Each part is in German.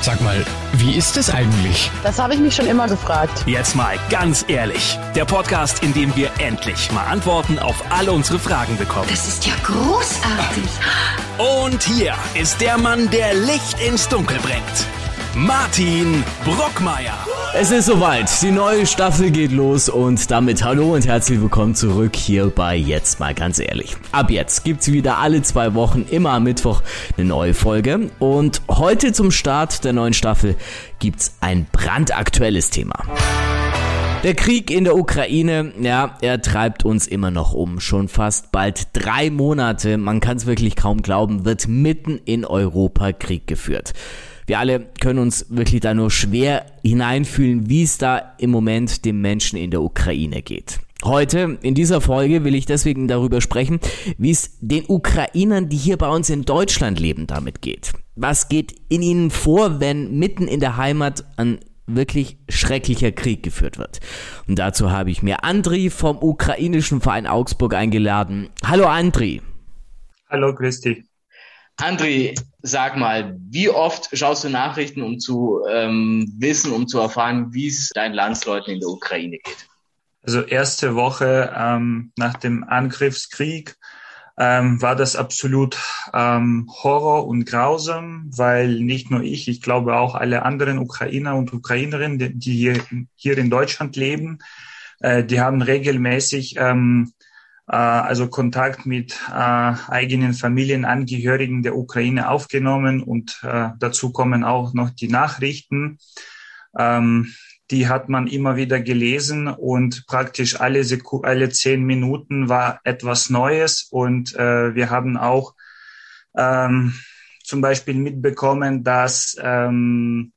Sag mal, wie ist es eigentlich? Das habe ich mich schon immer gefragt. Jetzt mal ganz ehrlich. Der Podcast, in dem wir endlich mal Antworten auf alle unsere Fragen bekommen. Das ist ja großartig. Und hier ist der Mann, der Licht ins Dunkel bringt. Martin Brockmeier. Es ist soweit, die neue Staffel geht los und damit hallo und herzlich willkommen zurück hier bei Jetzt mal ganz ehrlich. Ab jetzt gibt's wieder alle zwei Wochen immer am Mittwoch eine neue Folge und heute zum Start der neuen Staffel gibt's ein brandaktuelles Thema. Der Krieg in der Ukraine, ja, er treibt uns immer noch um. Schon fast bald drei Monate, man kann es wirklich kaum glauben, wird mitten in Europa Krieg geführt. Wir alle können uns wirklich da nur schwer hineinfühlen, wie es da im Moment den Menschen in der Ukraine geht. Heute in dieser Folge will ich deswegen darüber sprechen, wie es den Ukrainern, die hier bei uns in Deutschland leben, damit geht. Was geht in ihnen vor, wenn mitten in der Heimat ein wirklich schrecklicher Krieg geführt wird. Und dazu habe ich mir Andri vom ukrainischen Verein Augsburg eingeladen. Hallo Andri. Hallo, grüß dich. Andri, sag mal, wie oft schaust du Nachrichten, um zu ähm, wissen, um zu erfahren, wie es deinen Landsleuten in der Ukraine geht? Also erste Woche ähm, nach dem Angriffskrieg ähm, war das absolut ähm, Horror und grausam, weil nicht nur ich, ich glaube auch alle anderen Ukrainer und Ukrainerinnen, die, hier, hier in Deutschland leben, äh, die haben regelmäßig ähm, äh, also Kontakt mit äh, eigenen Familienangehörigen der Ukraine aufgenommen und äh, dazu kommen auch noch die Nachrichten. Ähm, die hat man immer wieder gelesen und praktisch alle, Seku alle zehn Minuten war etwas Neues und äh, wir haben auch ähm, zum Beispiel mitbekommen, dass ähm,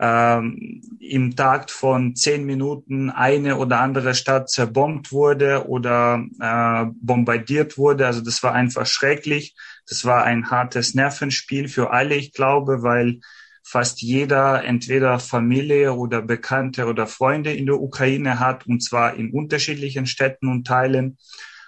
ähm, im Takt von zehn Minuten eine oder andere Stadt zerbombt wurde oder äh, bombardiert wurde. Also das war einfach schrecklich. Das war ein hartes Nervenspiel für alle, ich glaube, weil fast jeder entweder Familie oder Bekannte oder Freunde in der Ukraine hat, und zwar in unterschiedlichen Städten und Teilen.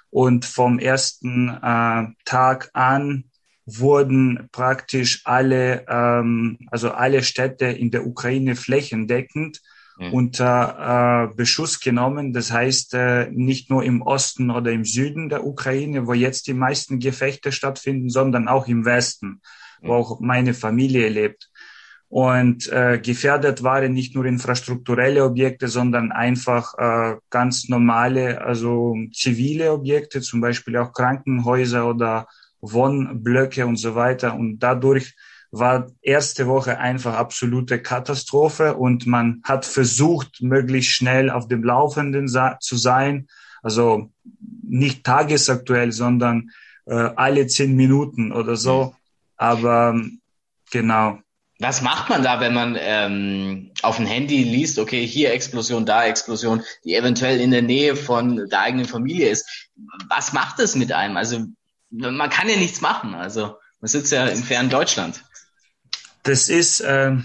Und vom ersten äh, Tag an wurden praktisch alle, ähm, also alle Städte in der Ukraine flächendeckend mhm. unter äh, Beschuss genommen. Das heißt, äh, nicht nur im Osten oder im Süden der Ukraine, wo jetzt die meisten Gefechte stattfinden, sondern auch im Westen, mhm. wo auch meine Familie lebt. Und äh, gefährdet waren nicht nur infrastrukturelle Objekte, sondern einfach äh, ganz normale, also zivile Objekte, zum Beispiel auch Krankenhäuser oder Wohnblöcke und so weiter. Und dadurch war erste Woche einfach absolute Katastrophe und man hat versucht, möglichst schnell auf dem Laufenden zu sein. Also nicht tagesaktuell, sondern äh, alle zehn Minuten oder so. Mhm. Aber genau. Was macht man da, wenn man ähm, auf dem Handy liest, okay, hier Explosion, da Explosion, die eventuell in der Nähe von der eigenen Familie ist? Was macht das mit einem? Also man kann ja nichts machen. Also man sitzt ja im fernen Deutschland. Das ist äh,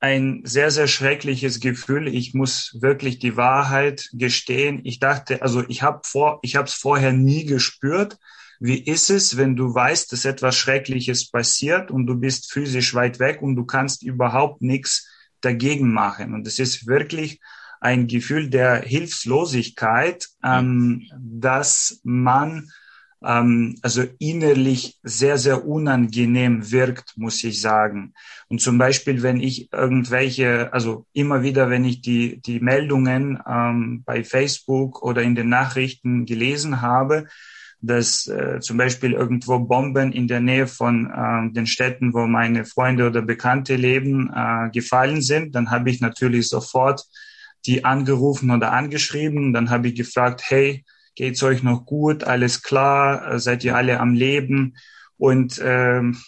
ein sehr, sehr schreckliches Gefühl. Ich muss wirklich die Wahrheit gestehen. Ich dachte, also ich habe vor, ich habe es vorher nie gespürt. Wie ist es, wenn du weißt, dass etwas Schreckliches passiert und du bist physisch weit weg und du kannst überhaupt nichts dagegen machen? Und es ist wirklich ein Gefühl der Hilflosigkeit, ähm, dass man ähm, also innerlich sehr, sehr unangenehm wirkt, muss ich sagen. Und zum Beispiel, wenn ich irgendwelche, also immer wieder, wenn ich die, die Meldungen ähm, bei Facebook oder in den Nachrichten gelesen habe, dass äh, zum Beispiel irgendwo Bomben in der Nähe von äh, den Städten, wo meine Freunde oder Bekannte leben, äh, gefallen sind, dann habe ich natürlich sofort die angerufen oder angeschrieben. Dann habe ich gefragt, hey, geht's euch noch gut, alles klar, äh, seid ihr alle am Leben? Und ähm,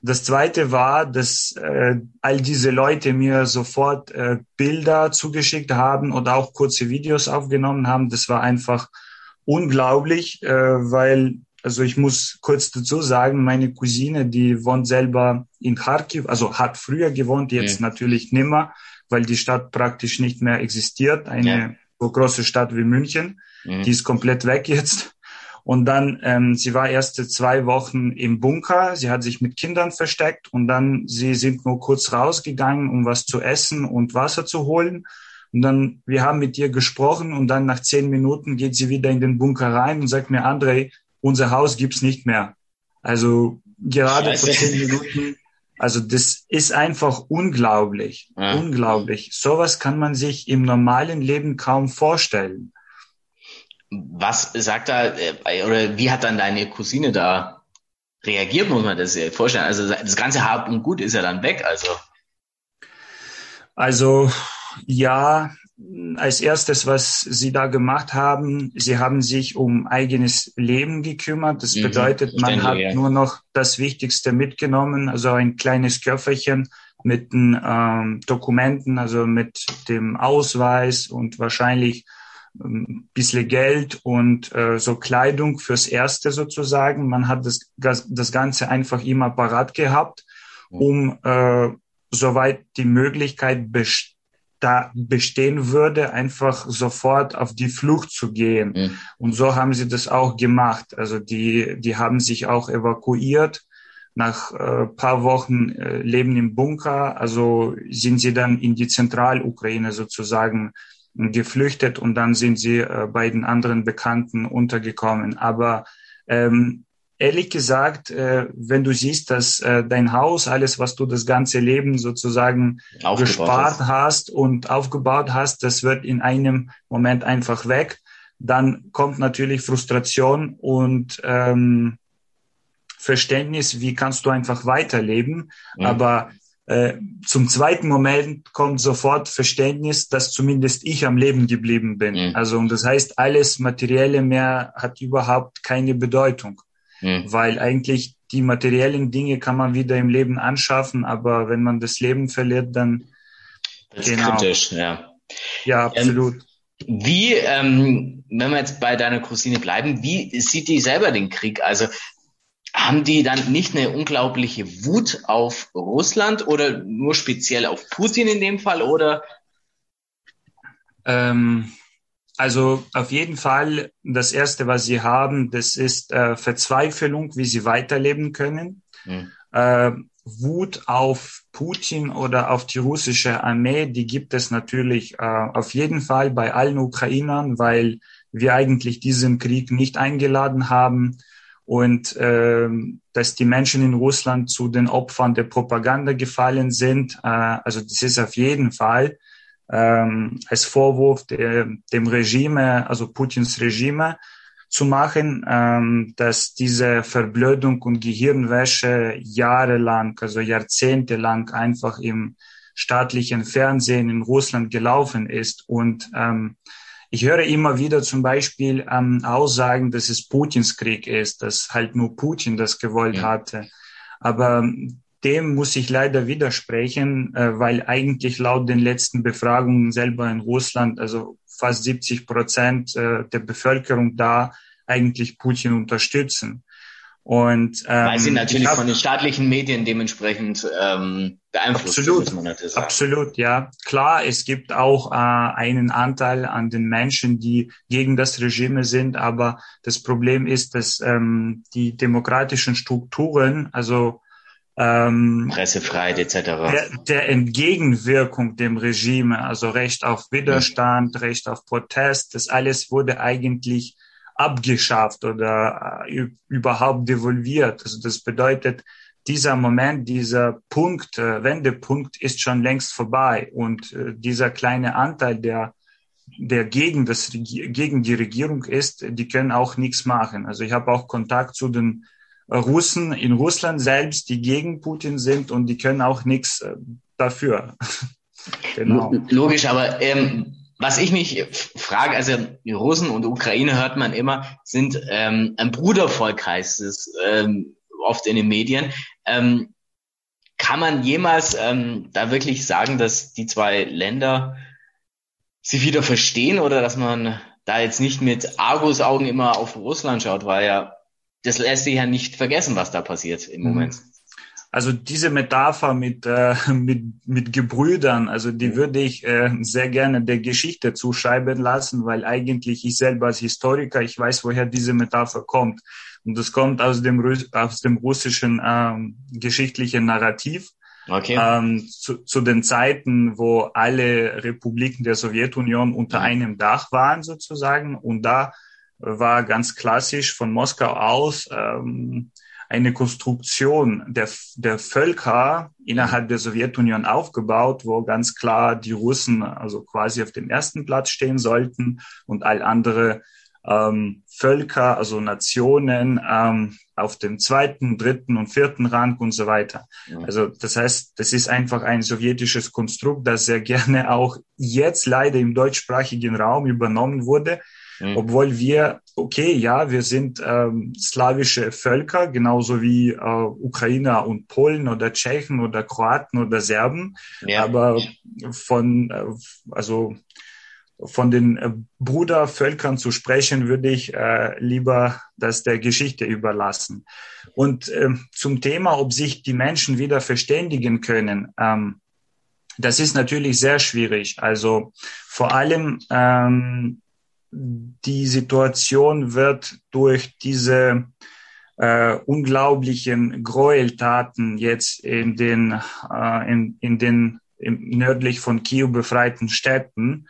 das Zweite war, dass äh, all diese Leute mir sofort äh, Bilder zugeschickt haben oder auch kurze Videos aufgenommen haben. Das war einfach unglaublich, äh, weil, also ich muss kurz dazu sagen, meine Cousine, die wohnt selber in Kharkiv, also hat früher gewohnt, jetzt ja. natürlich nimmer, weil die Stadt praktisch nicht mehr existiert, eine ja. so große Stadt wie München. Mhm. Die ist komplett weg jetzt. Und dann, ähm, sie war erste zwei Wochen im Bunker. Sie hat sich mit Kindern versteckt und dann, sie sind nur kurz rausgegangen, um was zu essen und Wasser zu holen. Und dann, wir haben mit ihr gesprochen und dann nach zehn Minuten geht sie wieder in den Bunker rein und sagt mir, André, unser Haus gibt's nicht mehr. Also gerade Scheiße. vor zehn Minuten. Also das ist einfach unglaublich, ja. unglaublich. Sowas kann man sich im normalen Leben kaum vorstellen. Was sagt da, äh, oder wie hat dann deine Cousine da reagiert, muss man das sich vorstellen? Also das ganze Hab und Gut ist ja dann weg, also. Also, ja, als erstes, was sie da gemacht haben, sie haben sich um eigenes Leben gekümmert. Das mhm, bedeutet, man hat ja. nur noch das Wichtigste mitgenommen, also ein kleines Köfferchen mit den ähm, Dokumenten, also mit dem Ausweis und wahrscheinlich ein bisschen Geld und äh, so Kleidung fürs Erste sozusagen. Man hat das, das Ganze einfach immer parat gehabt, um äh, soweit die Möglichkeit best da bestehen würde, einfach sofort auf die Flucht zu gehen. Mhm. Und so haben sie das auch gemacht. Also die, die haben sich auch evakuiert. Nach äh, paar Wochen äh, Leben im Bunker, also sind sie dann in die Zentralukraine sozusagen geflüchtet und dann sind sie äh, bei den anderen Bekannten untergekommen. Aber ähm, ehrlich gesagt, äh, wenn du siehst, dass äh, dein Haus, alles, was du das ganze Leben sozusagen gespart hast. hast und aufgebaut hast, das wird in einem Moment einfach weg, dann kommt natürlich Frustration und ähm, Verständnis, wie kannst du einfach weiterleben. Mhm. Aber zum zweiten Moment kommt sofort Verständnis, dass zumindest ich am Leben geblieben bin. Mhm. Also und das heißt, alles Materielle mehr hat überhaupt keine Bedeutung, mhm. weil eigentlich die materiellen Dinge kann man wieder im Leben anschaffen, aber wenn man das Leben verliert, dann das ist genau. kritisch, ja. Ja, absolut. Ähm, wie, ähm, wenn wir jetzt bei deiner Cousine bleiben, wie sieht die selber den Krieg? Also haben die dann nicht eine unglaubliche Wut auf Russland oder nur speziell auf Putin in dem Fall oder? Ähm, also auf jeden Fall das Erste, was sie haben, das ist äh, Verzweiflung, wie sie weiterleben können. Hm. Äh, Wut auf Putin oder auf die russische Armee, die gibt es natürlich äh, auf jeden Fall bei allen Ukrainern, weil wir eigentlich diesen Krieg nicht eingeladen haben und äh, dass die Menschen in Russland zu den Opfern der Propaganda gefallen sind. Äh, also das ist auf jeden Fall ähm, als Vorwurf der, dem Regime, also Putins Regime zu machen, ähm, dass diese Verblödung und Gehirnwäsche jahrelang, also jahrzehntelang einfach im staatlichen Fernsehen in Russland gelaufen ist und ähm, ich höre immer wieder zum Beispiel ähm, Aussagen, dass es Putins Krieg ist, dass halt nur Putin das gewollt ja. hatte. Aber dem muss ich leider widersprechen, äh, weil eigentlich laut den letzten Befragungen selber in Russland, also fast 70 Prozent äh, der Bevölkerung da eigentlich Putin unterstützen. Und, ähm, Weil sie natürlich hab, von den staatlichen Medien dementsprechend ähm, beeinflusst absolut, sagen. Absolut, ja. Klar, es gibt auch äh, einen Anteil an den Menschen, die gegen das Regime sind, aber das Problem ist, dass ähm, die demokratischen Strukturen, also ähm, Pressefreiheit etc. Der, der Entgegenwirkung dem Regime, also Recht auf Widerstand, mhm. Recht auf Protest, das alles wurde eigentlich abgeschafft oder äh, überhaupt devolviert. Also das bedeutet, dieser Moment, dieser Punkt, äh, Wendepunkt ist schon längst vorbei und äh, dieser kleine Anteil, der der gegen das gegen die Regierung ist, die können auch nichts machen. Also ich habe auch Kontakt zu den Russen in Russland selbst, die gegen Putin sind und die können auch nichts dafür. genau. Logisch, aber ähm, was ich mich frage, also die Russen und Ukraine hört man immer, sind ähm, ein Brudervolk, heißt es ähm, oft in den Medien. Ähm, kann man jemals ähm, da wirklich sagen, dass die zwei Länder sich wieder verstehen oder dass man da jetzt nicht mit Argus-Augen immer auf Russland schaut, weil ja das lässt sich ja nicht vergessen, was da passiert im mhm. Moment. Also diese Metapher mit, äh, mit, mit Gebrüdern, also die mhm. würde ich äh, sehr gerne der Geschichte zuschreiben lassen, weil eigentlich ich selber als Historiker, ich weiß, woher diese Metapher kommt. Und das kommt aus dem, aus dem russischen ähm, geschichtlichen Narrativ. Okay. Ähm, zu, zu den Zeiten, wo alle Republiken der Sowjetunion unter mhm. einem Dach waren sozusagen. Und da war ganz klassisch von Moskau aus ähm, eine Konstruktion der, der Völker innerhalb der Sowjetunion aufgebaut, wo ganz klar die Russen also quasi auf dem ersten Platz stehen sollten und all andere ähm, Völker, also Nationen ähm, auf dem zweiten, dritten und vierten Rang und so weiter. Ja. Also das heißt, das ist einfach ein sowjetisches Konstrukt, das sehr gerne auch jetzt leider im deutschsprachigen Raum übernommen wurde, mhm. obwohl wir, okay, ja, wir sind ähm, slawische Völker, genauso wie äh, Ukrainer und Polen oder Tschechen oder Kroaten oder Serben, ja. aber von, äh, also von den äh, Brudervölkern zu sprechen, würde ich äh, lieber das der Geschichte überlassen. Und äh, zum Thema, ob sich die Menschen wieder verständigen können, ähm, das ist natürlich sehr schwierig. Also vor allem ähm, die Situation wird durch diese äh, unglaublichen Gräueltaten jetzt in den, äh, in, in den nördlich von Kiew befreiten Städten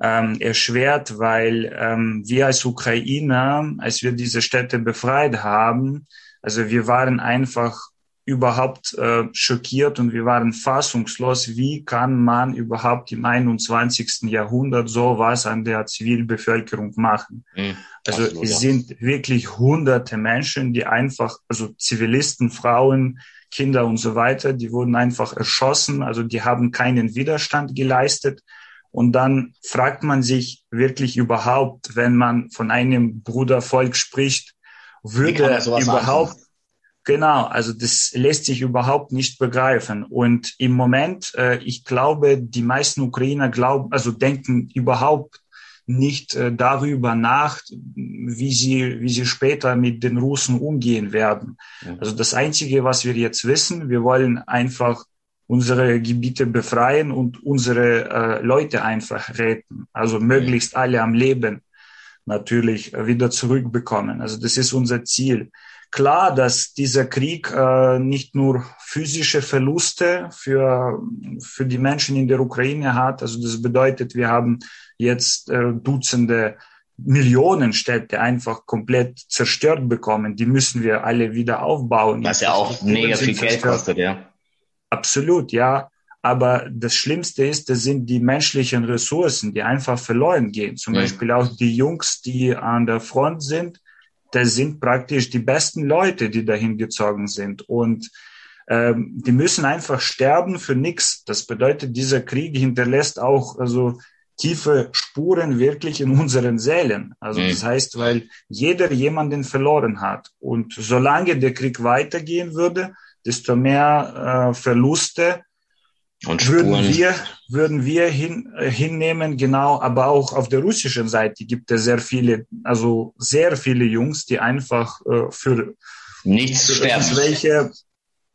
ähm, erschwert, weil ähm, wir als Ukrainer, als wir diese Städte befreit haben, also wir waren einfach überhaupt äh, schockiert und wir waren fassungslos, wie kann man überhaupt im 21. Jahrhundert sowas an der Zivilbevölkerung machen. Mhm, also absolut, es ja. sind wirklich hunderte Menschen, die einfach, also Zivilisten, Frauen, Kinder und so weiter, die wurden einfach erschossen, also die haben keinen Widerstand geleistet. Und dann fragt man sich wirklich überhaupt, wenn man von einem Brudervolk spricht, würde überhaupt machen? Genau, also das lässt sich überhaupt nicht begreifen. Und im Moment, äh, ich glaube, die meisten Ukrainer glauben, also denken überhaupt nicht äh, darüber nach, wie sie, wie sie später mit den Russen umgehen werden. Ja. Also das Einzige, was wir jetzt wissen, wir wollen einfach unsere Gebiete befreien und unsere äh, Leute einfach retten. Also möglichst alle am Leben natürlich wieder zurückbekommen. Also das ist unser Ziel klar, dass dieser Krieg äh, nicht nur physische Verluste für, für die Menschen in der Ukraine hat. Also das bedeutet, wir haben jetzt äh, Dutzende Millionen Städte einfach komplett zerstört bekommen. Die müssen wir alle wieder aufbauen. Was ja auch mega viel Geld kostet, ja. Absolut, ja. Aber das Schlimmste ist, das sind die menschlichen Ressourcen, die einfach verloren gehen. Zum mhm. Beispiel auch die Jungs, die an der Front sind, das sind praktisch die besten Leute, die dahin gezogen sind. Und ähm, die müssen einfach sterben für nichts. Das bedeutet, dieser Krieg hinterlässt auch also tiefe Spuren wirklich in unseren Seelen. Also mhm. das heißt, weil jeder jemanden verloren hat. Und solange der Krieg weitergehen würde, desto mehr äh, Verluste würden wir, würden wir hin, äh, hinnehmen, genau, aber auch auf der russischen Seite gibt es sehr viele, also sehr viele Jungs, die einfach äh, für nichts sterben. Welche,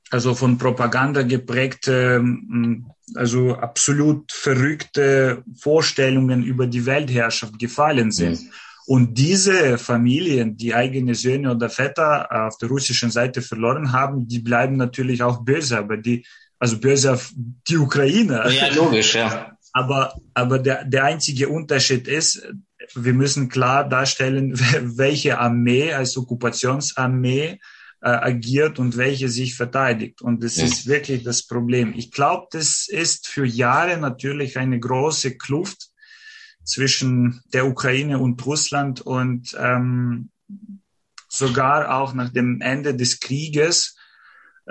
also von Propaganda geprägte, ähm, also absolut verrückte Vorstellungen über die Weltherrschaft gefallen sind. Mhm. Und diese Familien, die eigene Söhne oder Väter auf der russischen Seite verloren haben, die bleiben natürlich auch böse, aber die also böse auf die Ukraine. Ja, logisch, ja. Aber, aber der, der einzige Unterschied ist, wir müssen klar darstellen, welche Armee als Okkupationsarmee äh, agiert und welche sich verteidigt. Und das ja. ist wirklich das Problem. Ich glaube, das ist für Jahre natürlich eine große Kluft zwischen der Ukraine und Russland und ähm, sogar auch nach dem Ende des Krieges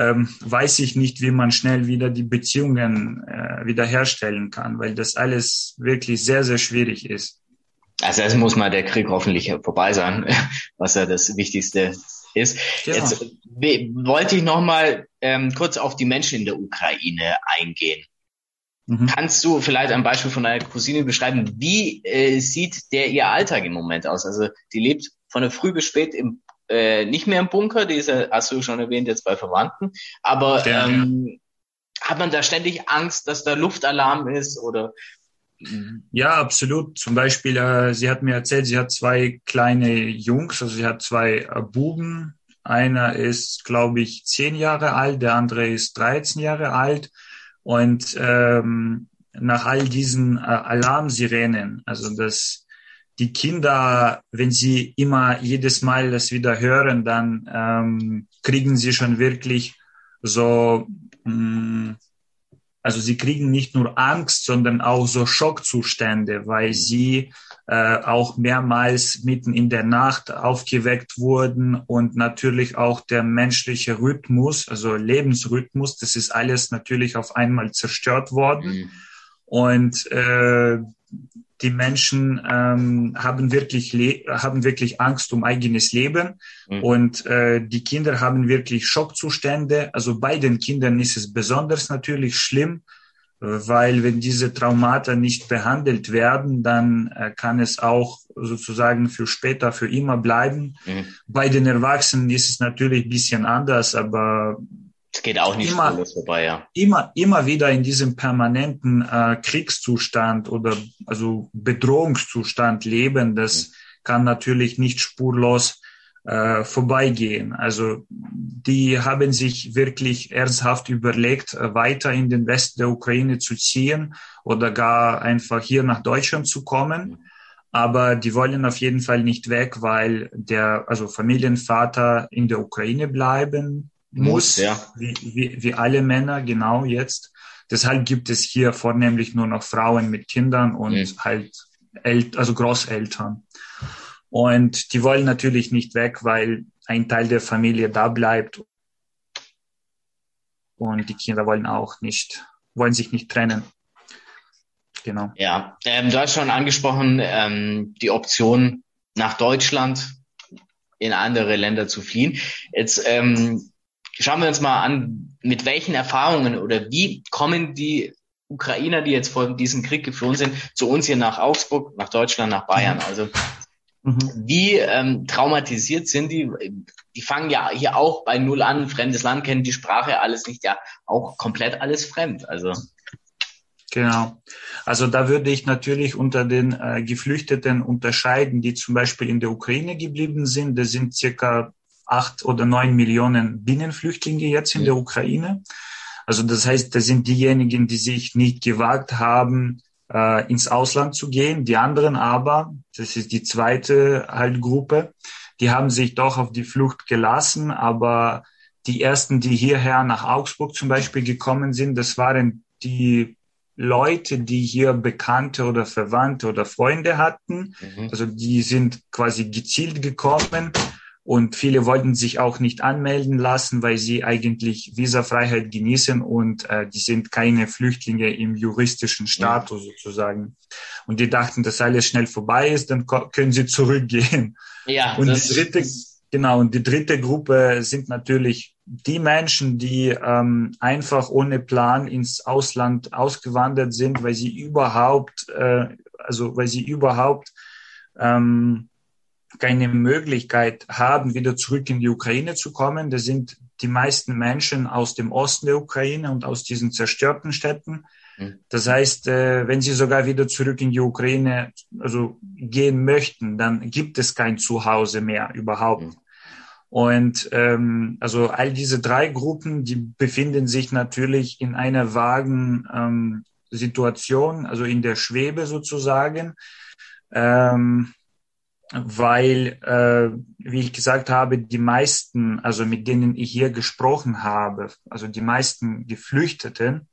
ähm, weiß ich nicht, wie man schnell wieder die Beziehungen äh, wiederherstellen kann, weil das alles wirklich sehr, sehr schwierig ist. Also es muss mal der Krieg hoffentlich vorbei sein, was ja das Wichtigste ist. Genau. Jetzt wollte ich noch mal ähm, kurz auf die Menschen in der Ukraine eingehen. Mhm. Kannst du vielleicht ein Beispiel von deiner Cousine beschreiben? Wie äh, sieht der ihr Alltag im Moment aus? Also die lebt von der früh bis spät im äh, nicht mehr im Bunker, diese hast du schon erwähnt, jetzt bei Verwandten. Aber ja, ähm, hat man da ständig Angst, dass da Luftalarm ist oder ja, absolut. Zum Beispiel, äh, sie hat mir erzählt, sie hat zwei kleine Jungs, also sie hat zwei äh, Buben. Einer ist, glaube ich, zehn Jahre alt, der andere ist 13 Jahre alt. Und ähm, nach all diesen äh, Alarmsirenen, also das die Kinder, wenn sie immer jedes Mal das wieder hören, dann ähm, kriegen sie schon wirklich so, mh, mm, also sie kriegen nicht nur Angst, sondern auch so Schockzustände, weil sie äh, auch mehrmals mitten in der Nacht aufgeweckt wurden und natürlich auch der menschliche Rhythmus, also Lebensrhythmus, das ist alles natürlich auf einmal zerstört worden. Mhm. Und äh, die Menschen ähm, haben wirklich haben wirklich Angst um eigenes Leben mhm. und äh, die Kinder haben wirklich Schockzustände. Also bei den Kindern ist es besonders natürlich schlimm, weil wenn diese Traumata nicht behandelt werden, dann äh, kann es auch sozusagen für später für immer bleiben. Mhm. Bei den Erwachsenen ist es natürlich ein bisschen anders, aber es geht auch nicht immer, vorbei, ja. Immer, immer wieder in diesem permanenten äh, Kriegszustand oder also Bedrohungszustand leben, das mhm. kann natürlich nicht spurlos äh, vorbeigehen. Also die haben sich wirklich ernsthaft überlegt, äh, weiter in den Westen der Ukraine zu ziehen oder gar einfach hier nach Deutschland zu kommen. Aber die wollen auf jeden Fall nicht weg, weil der also Familienvater in der Ukraine bleiben muss, ja. wie, wie, wie alle Männer genau jetzt. Deshalb gibt es hier vornehmlich nur noch Frauen mit Kindern und mhm. halt El also Großeltern. Und die wollen natürlich nicht weg, weil ein Teil der Familie da bleibt. Und die Kinder wollen auch nicht, wollen sich nicht trennen. Genau. Ja, ähm, du hast schon angesprochen, ähm, die Option nach Deutschland in andere Länder zu fliehen. Jetzt ähm, schauen wir uns mal an, mit welchen Erfahrungen oder wie kommen die Ukrainer, die jetzt vor diesem Krieg geflohen sind, zu uns hier nach Augsburg, nach Deutschland, nach Bayern. Mhm. Also mhm. wie ähm, traumatisiert sind die? Die fangen ja hier auch bei Null an, fremdes Land kennen die Sprache, alles nicht ja auch komplett alles fremd. Also Genau. Also da würde ich natürlich unter den äh, Geflüchteten unterscheiden, die zum Beispiel in der Ukraine geblieben sind. Das sind circa acht oder neun Millionen Binnenflüchtlinge jetzt in der Ukraine. Also das heißt, das sind diejenigen, die sich nicht gewagt haben, äh, ins Ausland zu gehen. Die anderen aber, das ist die zweite halt Gruppe, die haben sich doch auf die Flucht gelassen, aber die ersten, die hierher nach Augsburg zum Beispiel gekommen sind, das waren die Leute, die hier Bekannte oder Verwandte oder Freunde hatten. Mhm. Also die sind quasi gezielt gekommen und viele wollten sich auch nicht anmelden lassen, weil sie eigentlich Visafreiheit genießen und äh, die sind keine Flüchtlinge im juristischen Status ja. sozusagen. Und die dachten, dass alles schnell vorbei ist, dann können sie zurückgehen. Ja, und die dritte, genau, und die dritte Gruppe sind natürlich die Menschen, die ähm, einfach ohne Plan ins Ausland ausgewandert sind, weil sie überhaupt, äh, also weil sie überhaupt ähm, keine Möglichkeit haben, wieder zurück in die Ukraine zu kommen. Das sind die meisten Menschen aus dem Osten der Ukraine und aus diesen zerstörten Städten. Mhm. Das heißt, äh, wenn sie sogar wieder zurück in die Ukraine also gehen möchten, dann gibt es kein Zuhause mehr überhaupt. Mhm. Und ähm, also all diese drei Gruppen, die befinden sich natürlich in einer vagen ähm, Situation, also in der Schwebe sozusagen. Ähm, weil, äh, wie ich gesagt habe, die meisten, also mit denen ich hier gesprochen habe, also die meisten Geflüchteten,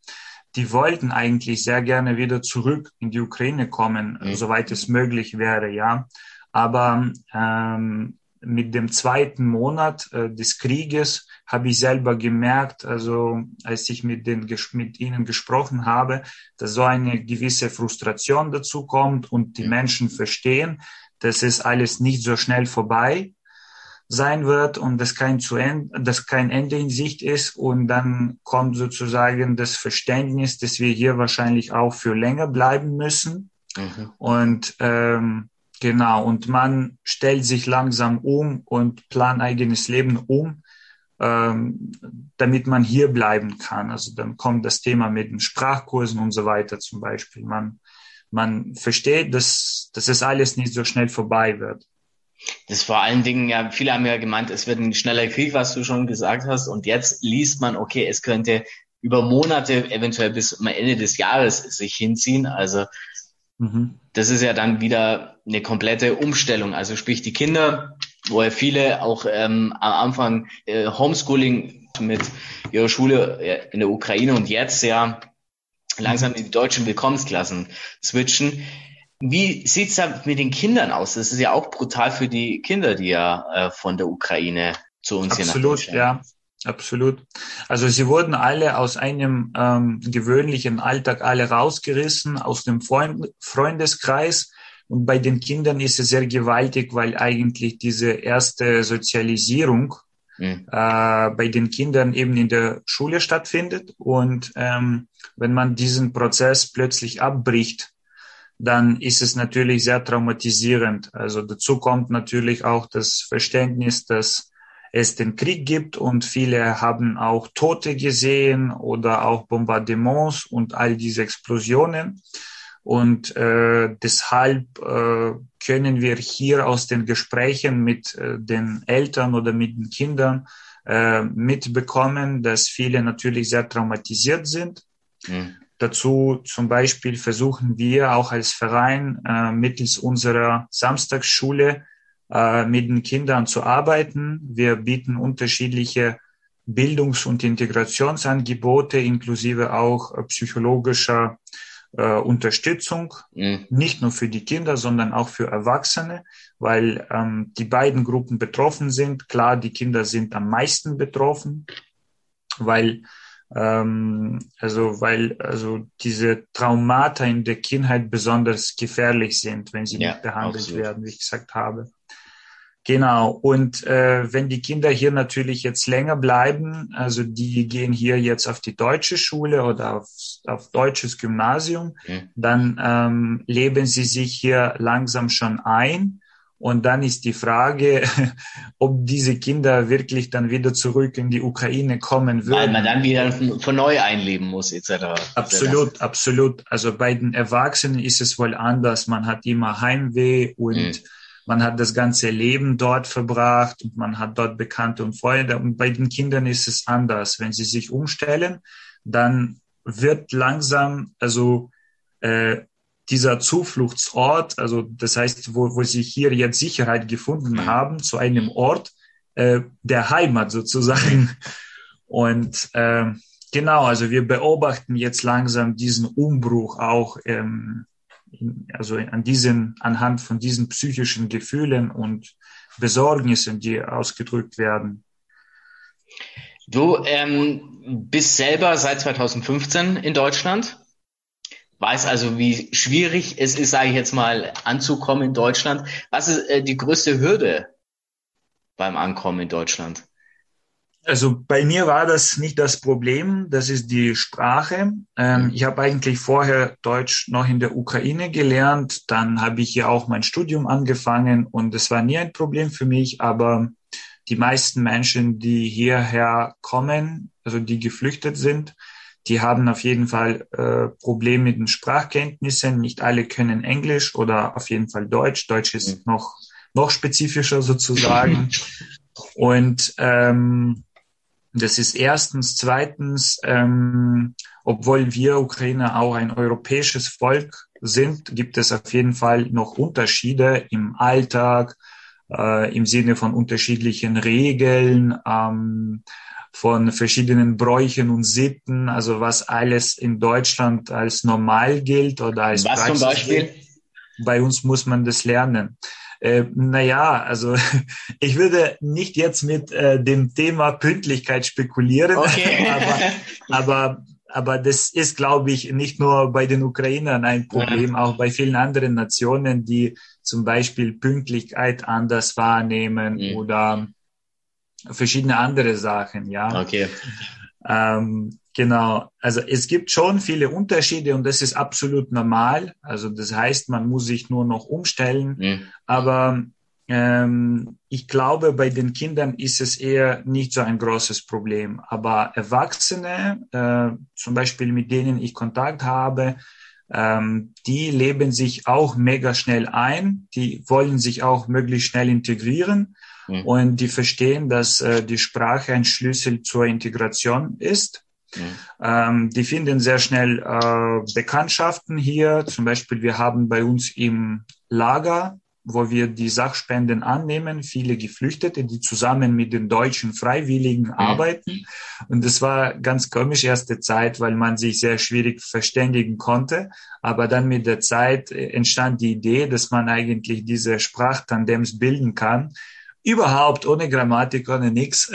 die wollten eigentlich sehr gerne wieder zurück in die Ukraine kommen, mhm. soweit es möglich wäre, ja. Aber ähm, mit dem zweiten Monat äh, des Krieges habe ich selber gemerkt, also als ich mit, den, mit ihnen gesprochen habe, dass so eine gewisse Frustration dazu kommt und die mhm. Menschen verstehen, dass es alles nicht so schnell vorbei sein wird und dass kein, zu Ende, dass kein Ende in Sicht ist. Und dann kommt sozusagen das Verständnis, dass wir hier wahrscheinlich auch für länger bleiben müssen. Mhm. Und ähm, genau. Und man stellt sich langsam um und plant eigenes Leben um, ähm, damit man hier bleiben kann. Also dann kommt das Thema mit den Sprachkursen und so weiter zum Beispiel. Man, man versteht, dass, dass es alles nicht so schnell vorbei wird. Das vor allen Dingen, ja, viele haben ja gemeint, es wird ein schneller Krieg, was du schon gesagt hast. Und jetzt liest man, okay, es könnte über Monate, eventuell bis Ende des Jahres sich hinziehen. Also mhm. das ist ja dann wieder eine komplette Umstellung. Also sprich die Kinder, wo ja viele auch ähm, am Anfang äh, Homeschooling mit ihrer Schule äh, in der Ukraine und jetzt ja langsam in die deutschen Willkommensklassen switchen. Wie sieht's da mit den Kindern aus? Das ist ja auch brutal für die Kinder, die ja äh, von der Ukraine zu uns Absolut, hier nach ja. Absolut. Also sie wurden alle aus einem ähm, gewöhnlichen Alltag alle rausgerissen, aus dem Freund Freundeskreis. Und bei den Kindern ist es sehr gewaltig, weil eigentlich diese erste Sozialisierung mhm. äh, bei den Kindern eben in der Schule stattfindet. Und ähm, wenn man diesen Prozess plötzlich abbricht, dann ist es natürlich sehr traumatisierend. Also dazu kommt natürlich auch das Verständnis, dass es den Krieg gibt und viele haben auch Tote gesehen oder auch Bombardements und all diese Explosionen. Und äh, deshalb äh, können wir hier aus den Gesprächen mit äh, den Eltern oder mit den Kindern äh, mitbekommen, dass viele natürlich sehr traumatisiert sind. Mhm. Dazu zum Beispiel versuchen wir auch als Verein äh, mittels unserer Samstagsschule äh, mit den Kindern zu arbeiten. Wir bieten unterschiedliche Bildungs- und Integrationsangebote inklusive auch äh, psychologischer äh, Unterstützung, mhm. nicht nur für die Kinder, sondern auch für Erwachsene, weil ähm, die beiden Gruppen betroffen sind. Klar, die Kinder sind am meisten betroffen, weil ähm, also weil also diese Traumata in der Kindheit besonders gefährlich sind, wenn sie ja, nicht behandelt absolut. werden, wie ich gesagt habe. Genau. Und äh, wenn die Kinder hier natürlich jetzt länger bleiben, also die gehen hier jetzt auf die deutsche Schule oder auf, auf deutsches Gymnasium, mhm. dann ähm, leben sie sich hier langsam schon ein. Und dann ist die Frage, ob diese Kinder wirklich dann wieder zurück in die Ukraine kommen würden. Weil man dann wieder von neu einleben muss, etc. Absolut, absolut. Also bei den Erwachsenen ist es wohl anders. Man hat immer Heimweh und mhm. Man hat das ganze Leben dort verbracht und man hat dort Bekannte und Freunde. Und bei den Kindern ist es anders. Wenn sie sich umstellen, dann wird langsam, also äh, dieser Zufluchtsort, also das heißt, wo, wo sie hier jetzt Sicherheit gefunden mhm. haben, zu einem Ort äh, der Heimat sozusagen. Und äh, genau, also wir beobachten jetzt langsam diesen Umbruch auch, ähm, also an diesen, anhand von diesen psychischen Gefühlen und Besorgnissen, die ausgedrückt werden. Du ähm, bist selber seit 2015 in Deutschland weiß also, wie schwierig es ist, sage ich jetzt mal, anzukommen in Deutschland. Was ist äh, die größte Hürde beim Ankommen in Deutschland? Also bei mir war das nicht das Problem, das ist die Sprache. Ähm, mhm. Ich habe eigentlich vorher Deutsch noch in der Ukraine gelernt, dann habe ich hier auch mein Studium angefangen und es war nie ein Problem für mich, aber die meisten Menschen, die hierher kommen, also die geflüchtet sind, die haben auf jeden Fall äh, Probleme mit den Sprachkenntnissen. Nicht alle können Englisch oder auf jeden Fall Deutsch. Deutsch ist mhm. noch, noch spezifischer sozusagen. Und ähm, das ist erstens. Zweitens, ähm, obwohl wir Ukrainer auch ein europäisches Volk sind, gibt es auf jeden Fall noch Unterschiede im Alltag, äh, im Sinne von unterschiedlichen Regeln. Ähm, von verschiedenen Bräuchen und Sitten, also was alles in Deutschland als normal gilt oder als Was Praxis zum Beispiel? Gilt. Bei uns muss man das lernen. Äh, naja, also ich würde nicht jetzt mit äh, dem Thema Pünktlichkeit spekulieren, okay. aber, aber, aber das ist, glaube ich, nicht nur bei den Ukrainern ein Problem, ja. auch bei vielen anderen Nationen, die zum Beispiel Pünktlichkeit anders wahrnehmen mhm. oder verschiedene andere Sachen, ja. Okay. Ähm, genau, also es gibt schon viele Unterschiede und das ist absolut normal. Also das heißt, man muss sich nur noch umstellen. Mhm. Aber ähm, ich glaube, bei den Kindern ist es eher nicht so ein großes Problem. Aber Erwachsene, äh, zum Beispiel mit denen ich Kontakt habe, ähm, die leben sich auch mega schnell ein. Die wollen sich auch möglichst schnell integrieren. Mhm. Und die verstehen, dass äh, die Sprache ein Schlüssel zur Integration ist. Mhm. Ähm, die finden sehr schnell äh, Bekanntschaften hier. Zum Beispiel, wir haben bei uns im Lager wo wir die Sachspenden annehmen, viele Geflüchtete, die zusammen mit den deutschen Freiwilligen mhm. arbeiten. Und das war ganz komisch erste Zeit, weil man sich sehr schwierig verständigen konnte. Aber dann mit der Zeit äh, entstand die Idee, dass man eigentlich diese Sprachtandems bilden kann. Überhaupt ohne Grammatik, ohne nix.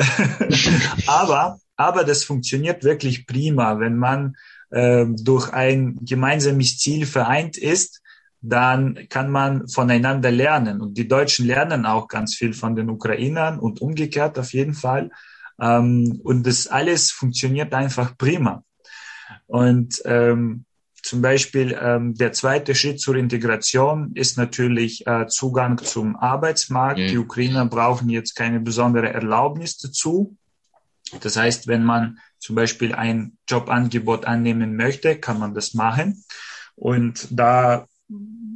aber, aber das funktioniert wirklich prima, wenn man äh, durch ein gemeinsames Ziel vereint ist dann kann man voneinander lernen. Und die Deutschen lernen auch ganz viel von den Ukrainern und umgekehrt auf jeden Fall. Ähm, und das alles funktioniert einfach prima. Und ähm, zum Beispiel ähm, der zweite Schritt zur Integration ist natürlich äh, Zugang zum Arbeitsmarkt. Mhm. Die Ukrainer brauchen jetzt keine besondere Erlaubnis dazu. Das heißt, wenn man zum Beispiel ein Jobangebot annehmen möchte, kann man das machen. Und da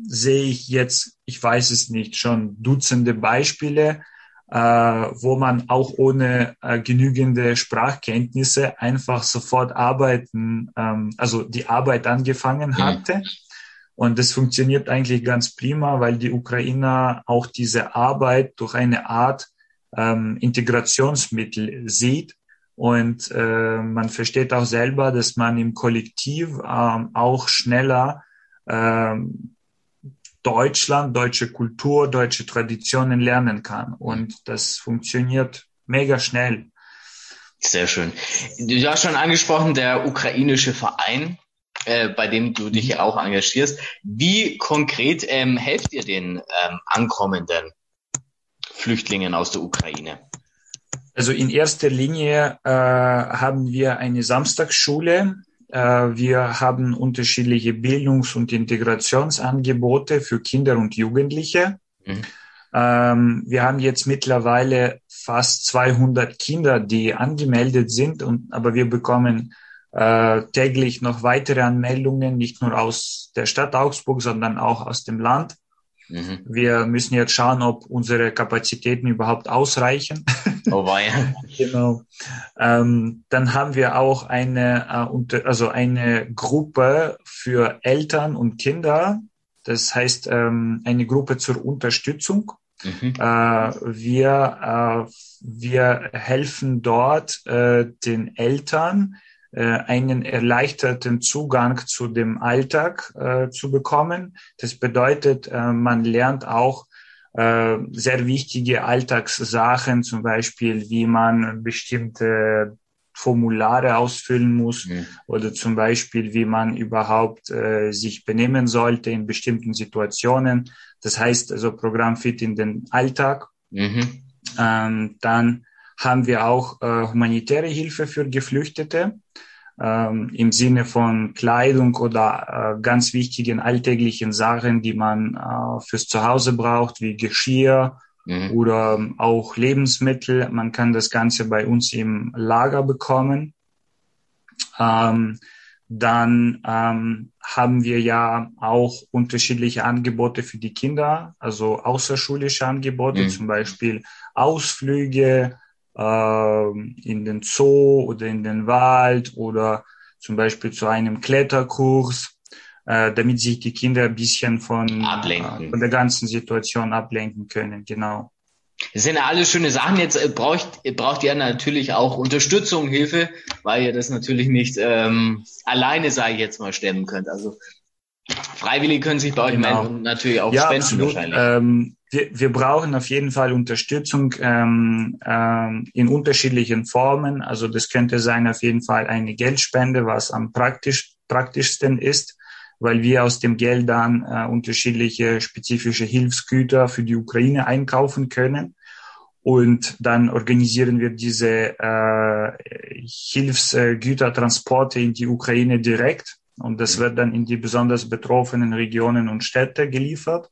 sehe ich jetzt, ich weiß es nicht, schon Dutzende Beispiele, äh, wo man auch ohne äh, genügende Sprachkenntnisse einfach sofort arbeiten, ähm, also die Arbeit angefangen hatte. Mhm. Und das funktioniert eigentlich ganz prima, weil die Ukrainer auch diese Arbeit durch eine Art ähm, Integrationsmittel sieht. Und äh, man versteht auch selber, dass man im Kollektiv ähm, auch schneller ähm, Deutschland, deutsche Kultur, deutsche Traditionen lernen kann. Und das funktioniert mega schnell. Sehr schön. Du hast schon angesprochen, der ukrainische Verein, äh, bei dem du dich ja auch engagierst. Wie konkret ähm, helft ihr den ähm, ankommenden Flüchtlingen aus der Ukraine? Also in erster Linie äh, haben wir eine Samstagsschule äh, wir haben unterschiedliche Bildungs- und Integrationsangebote für Kinder und Jugendliche. Mhm. Ähm, wir haben jetzt mittlerweile fast 200 Kinder, die angemeldet sind, und, aber wir bekommen äh, täglich noch weitere Anmeldungen, nicht nur aus der Stadt Augsburg, sondern auch aus dem Land. Mhm. Wir müssen jetzt schauen, ob unsere Kapazitäten überhaupt ausreichen. Oh weia. genau. Ähm, dann haben wir auch eine, äh, also eine Gruppe für Eltern und Kinder. Das heißt, ähm, eine Gruppe zur Unterstützung. Mhm. Äh, wir, äh, wir helfen dort äh, den Eltern, einen erleichterten Zugang zu dem Alltag äh, zu bekommen. Das bedeutet, äh, man lernt auch äh, sehr wichtige Alltagssachen, zum Beispiel, wie man bestimmte Formulare ausfüllen muss mhm. oder zum Beispiel, wie man überhaupt äh, sich benehmen sollte in bestimmten Situationen. Das heißt also Programm fit in den Alltag. Mhm. Ähm, dann haben wir auch äh, humanitäre Hilfe für Geflüchtete ähm, im Sinne von Kleidung oder äh, ganz wichtigen alltäglichen Sachen, die man äh, fürs Zuhause braucht, wie Geschirr mhm. oder auch Lebensmittel. Man kann das Ganze bei uns im Lager bekommen. Ähm, dann ähm, haben wir ja auch unterschiedliche Angebote für die Kinder, also außerschulische Angebote, mhm. zum Beispiel Ausflüge, äh, in den Zoo oder in den Wald oder zum Beispiel zu einem Kletterkurs, äh, damit sich die Kinder ein bisschen von, äh, von der ganzen Situation ablenken können. Genau. Das sind ja alles schöne Sachen. Jetzt äh, braucht, braucht ihr natürlich auch Unterstützung, Hilfe, weil ihr das natürlich nicht ähm, alleine, sage ich jetzt mal, stemmen könnt. Also Freiwillige können sich bei euch genau. melden und natürlich auch ja, spenden absolut. wahrscheinlich. Ähm, wir, wir brauchen auf jeden Fall Unterstützung ähm, ähm, in unterschiedlichen Formen. Also das könnte sein auf jeden Fall eine Geldspende, was am praktisch, praktischsten ist, weil wir aus dem Geld dann äh, unterschiedliche spezifische Hilfsgüter für die Ukraine einkaufen können. Und dann organisieren wir diese äh, Hilfsgütertransporte in die Ukraine direkt. Und das wird dann in die besonders betroffenen Regionen und Städte geliefert.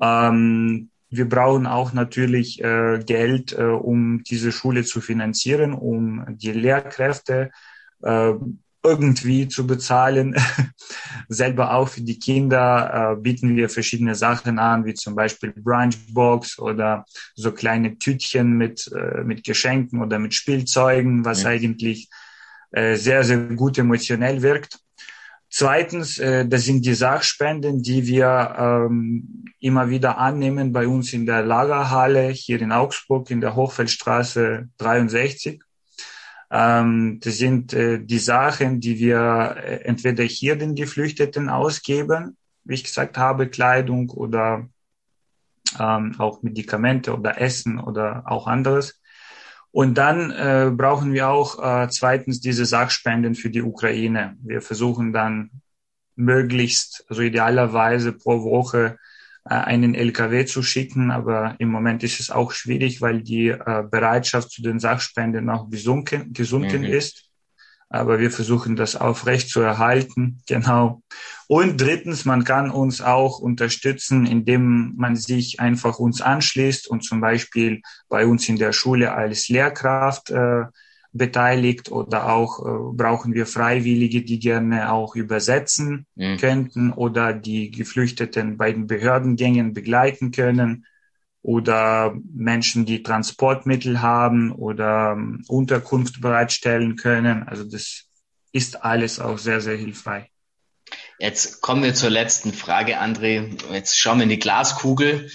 Ähm, wir brauchen auch natürlich äh, Geld, äh, um diese Schule zu finanzieren, um die Lehrkräfte äh, irgendwie zu bezahlen. Selber auch für die Kinder äh, bieten wir verschiedene Sachen an, wie zum Beispiel Brunchbox oder so kleine Tütchen mit, äh, mit Geschenken oder mit Spielzeugen, was ja. eigentlich äh, sehr, sehr gut emotionell wirkt. Zweitens, äh, das sind die Sachspenden, die wir ähm, immer wieder annehmen bei uns in der Lagerhalle hier in Augsburg in der Hochfeldstraße 63. Ähm, das sind äh, die Sachen, die wir äh, entweder hier den Geflüchteten ausgeben, wie ich gesagt habe, Kleidung oder ähm, auch Medikamente oder Essen oder auch anderes. Und dann äh, brauchen wir auch äh, zweitens diese Sachspenden für die Ukraine. Wir versuchen dann möglichst, also idealerweise pro Woche äh, einen LKW zu schicken, aber im Moment ist es auch schwierig, weil die äh, Bereitschaft zu den Sachspenden noch gesunken, gesunken mhm. ist aber wir versuchen das aufrecht zu erhalten. Genau. Und drittens, man kann uns auch unterstützen, indem man sich einfach uns anschließt und zum Beispiel bei uns in der Schule als Lehrkraft äh, beteiligt oder auch äh, brauchen wir Freiwillige, die gerne auch übersetzen mhm. könnten oder die Geflüchteten bei den Behördengängen begleiten können oder Menschen, die Transportmittel haben oder ähm, Unterkunft bereitstellen können. Also das ist alles auch sehr, sehr hilfreich. Jetzt kommen wir zur letzten Frage, André. Jetzt schauen wir in die Glaskugel.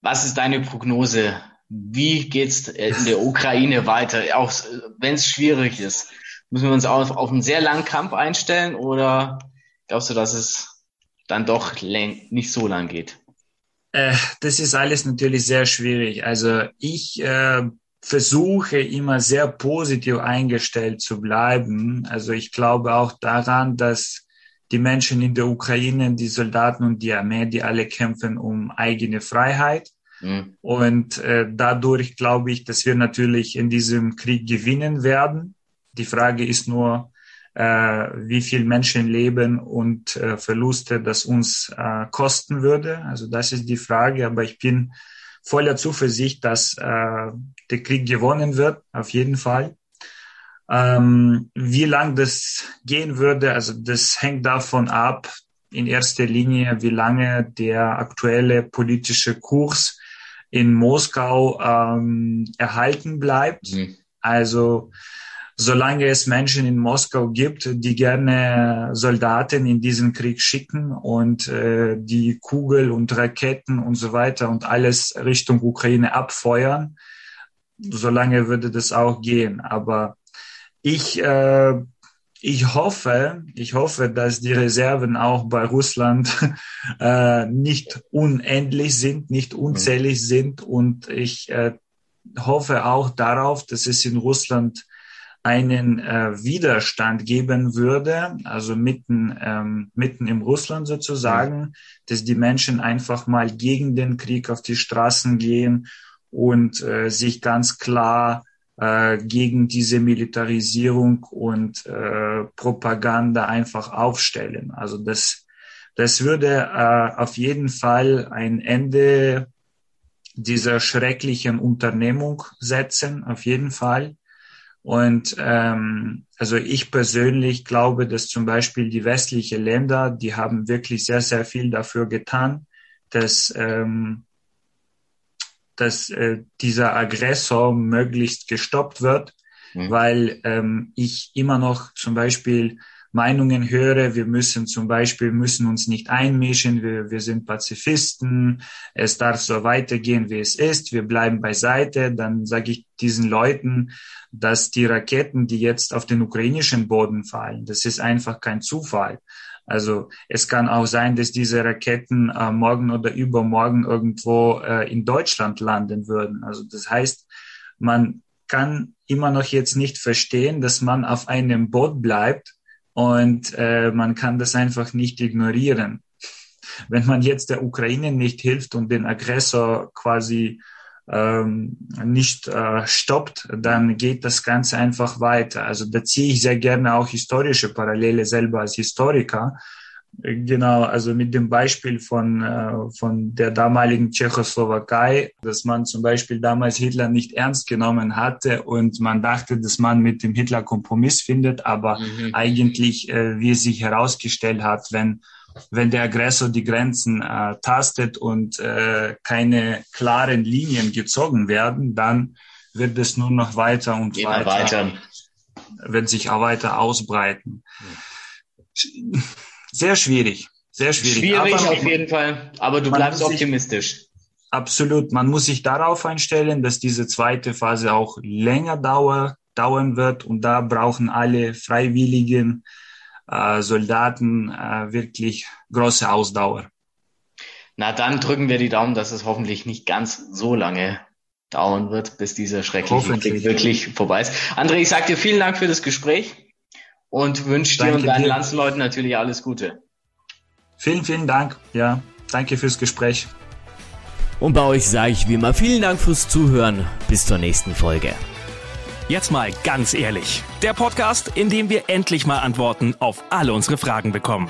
Was ist deine Prognose? Wie geht's in der Ukraine weiter? Auch wenn es schwierig ist, müssen wir uns auf, auf einen sehr langen Kampf einstellen oder glaubst du, dass es dann doch nicht so lang geht? Äh, das ist alles natürlich sehr schwierig. Also ich äh, versuche immer sehr positiv eingestellt zu bleiben. Also ich glaube auch daran, dass die Menschen in der Ukraine, die Soldaten und die Armee, die alle kämpfen um eigene Freiheit. Mhm. Und äh, dadurch glaube ich, dass wir natürlich in diesem Krieg gewinnen werden. Die Frage ist nur, wie viel Menschenleben und äh, Verluste das uns äh, kosten würde. Also das ist die Frage, aber ich bin voller Zuversicht, dass äh, der Krieg gewonnen wird, auf jeden Fall. Ähm, wie lang das gehen würde, also das hängt davon ab, in erster Linie, wie lange der aktuelle politische Kurs in Moskau ähm, erhalten bleibt. Mhm. Also solange es Menschen in Moskau gibt, die gerne Soldaten in diesen Krieg schicken und äh, die Kugel und Raketen und so weiter und alles Richtung Ukraine abfeuern, solange würde das auch gehen. Aber ich, äh, ich hoffe, ich hoffe, dass die Reserven auch bei Russland äh, nicht unendlich sind, nicht unzählig sind und ich äh, hoffe auch darauf, dass es in Russland einen äh, Widerstand geben würde, also mitten, ähm, mitten im Russland sozusagen, mhm. dass die Menschen einfach mal gegen den Krieg auf die Straßen gehen und äh, sich ganz klar äh, gegen diese Militarisierung und äh, Propaganda einfach aufstellen. Also das, das würde äh, auf jeden Fall ein Ende dieser schrecklichen Unternehmung setzen, auf jeden Fall. Und ähm, also ich persönlich glaube, dass zum Beispiel die westlichen Länder, die haben wirklich sehr, sehr viel dafür getan, dass, ähm, dass äh, dieser Aggressor möglichst gestoppt wird, mhm. weil ähm, ich immer noch zum Beispiel Meinungen höre, wir müssen zum Beispiel, müssen uns nicht einmischen, wir, wir sind Pazifisten, es darf so weitergehen, wie es ist, wir bleiben beiseite, dann sage ich diesen Leuten, dass die Raketen, die jetzt auf den ukrainischen Boden fallen, das ist einfach kein Zufall. Also es kann auch sein, dass diese Raketen äh, morgen oder übermorgen irgendwo äh, in Deutschland landen würden. Also das heißt, man kann immer noch jetzt nicht verstehen, dass man auf einem Boot bleibt und äh, man kann das einfach nicht ignorieren. Wenn man jetzt der Ukraine nicht hilft und den Aggressor quasi ähm, nicht äh, stoppt, dann geht das Ganze einfach weiter. Also da ziehe ich sehr gerne auch historische Parallele selber als Historiker. Genau, also mit dem Beispiel von, äh, von der damaligen Tschechoslowakei, dass man zum Beispiel damals Hitler nicht ernst genommen hatte und man dachte, dass man mit dem Hitler Kompromiss findet, aber mhm. eigentlich, äh, wie es sich herausgestellt hat, wenn wenn der Aggressor die Grenzen äh, tastet und äh, keine klaren Linien gezogen werden, dann wird es nur noch weiter und weiter, weiter, wird sich auch weiter ausbreiten. Sehr schwierig, sehr schwierig. Schwierig aber, auf jeden Fall, aber du bleibst optimistisch. Sich, absolut, man muss sich darauf einstellen, dass diese zweite Phase auch länger dauer, dauern wird und da brauchen alle Freiwilligen äh, Soldaten äh, wirklich große Ausdauer. Na dann drücken wir die Daumen, dass es hoffentlich nicht ganz so lange dauern wird, bis dieser schreckliche Krieg wirklich vorbei ist. André, ich sage dir vielen Dank für das Gespräch und wünsche dir und deinen dir. Landsleuten natürlich alles Gute. Vielen, vielen Dank. Ja, danke fürs Gespräch. Und bei euch sage ich wie immer vielen Dank fürs Zuhören. Bis zur nächsten Folge. Jetzt mal ganz ehrlich. Der Podcast, in dem wir endlich mal Antworten auf alle unsere Fragen bekommen.